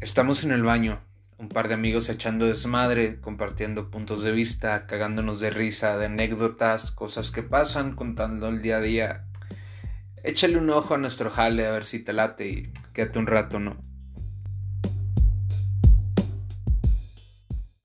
Estamos en el baño, un par de amigos echando desmadre, compartiendo puntos de vista, cagándonos de risa, de anécdotas, cosas que pasan, contando el día a día. Échale un ojo a nuestro jale a ver si te late y quédate un rato, ¿no?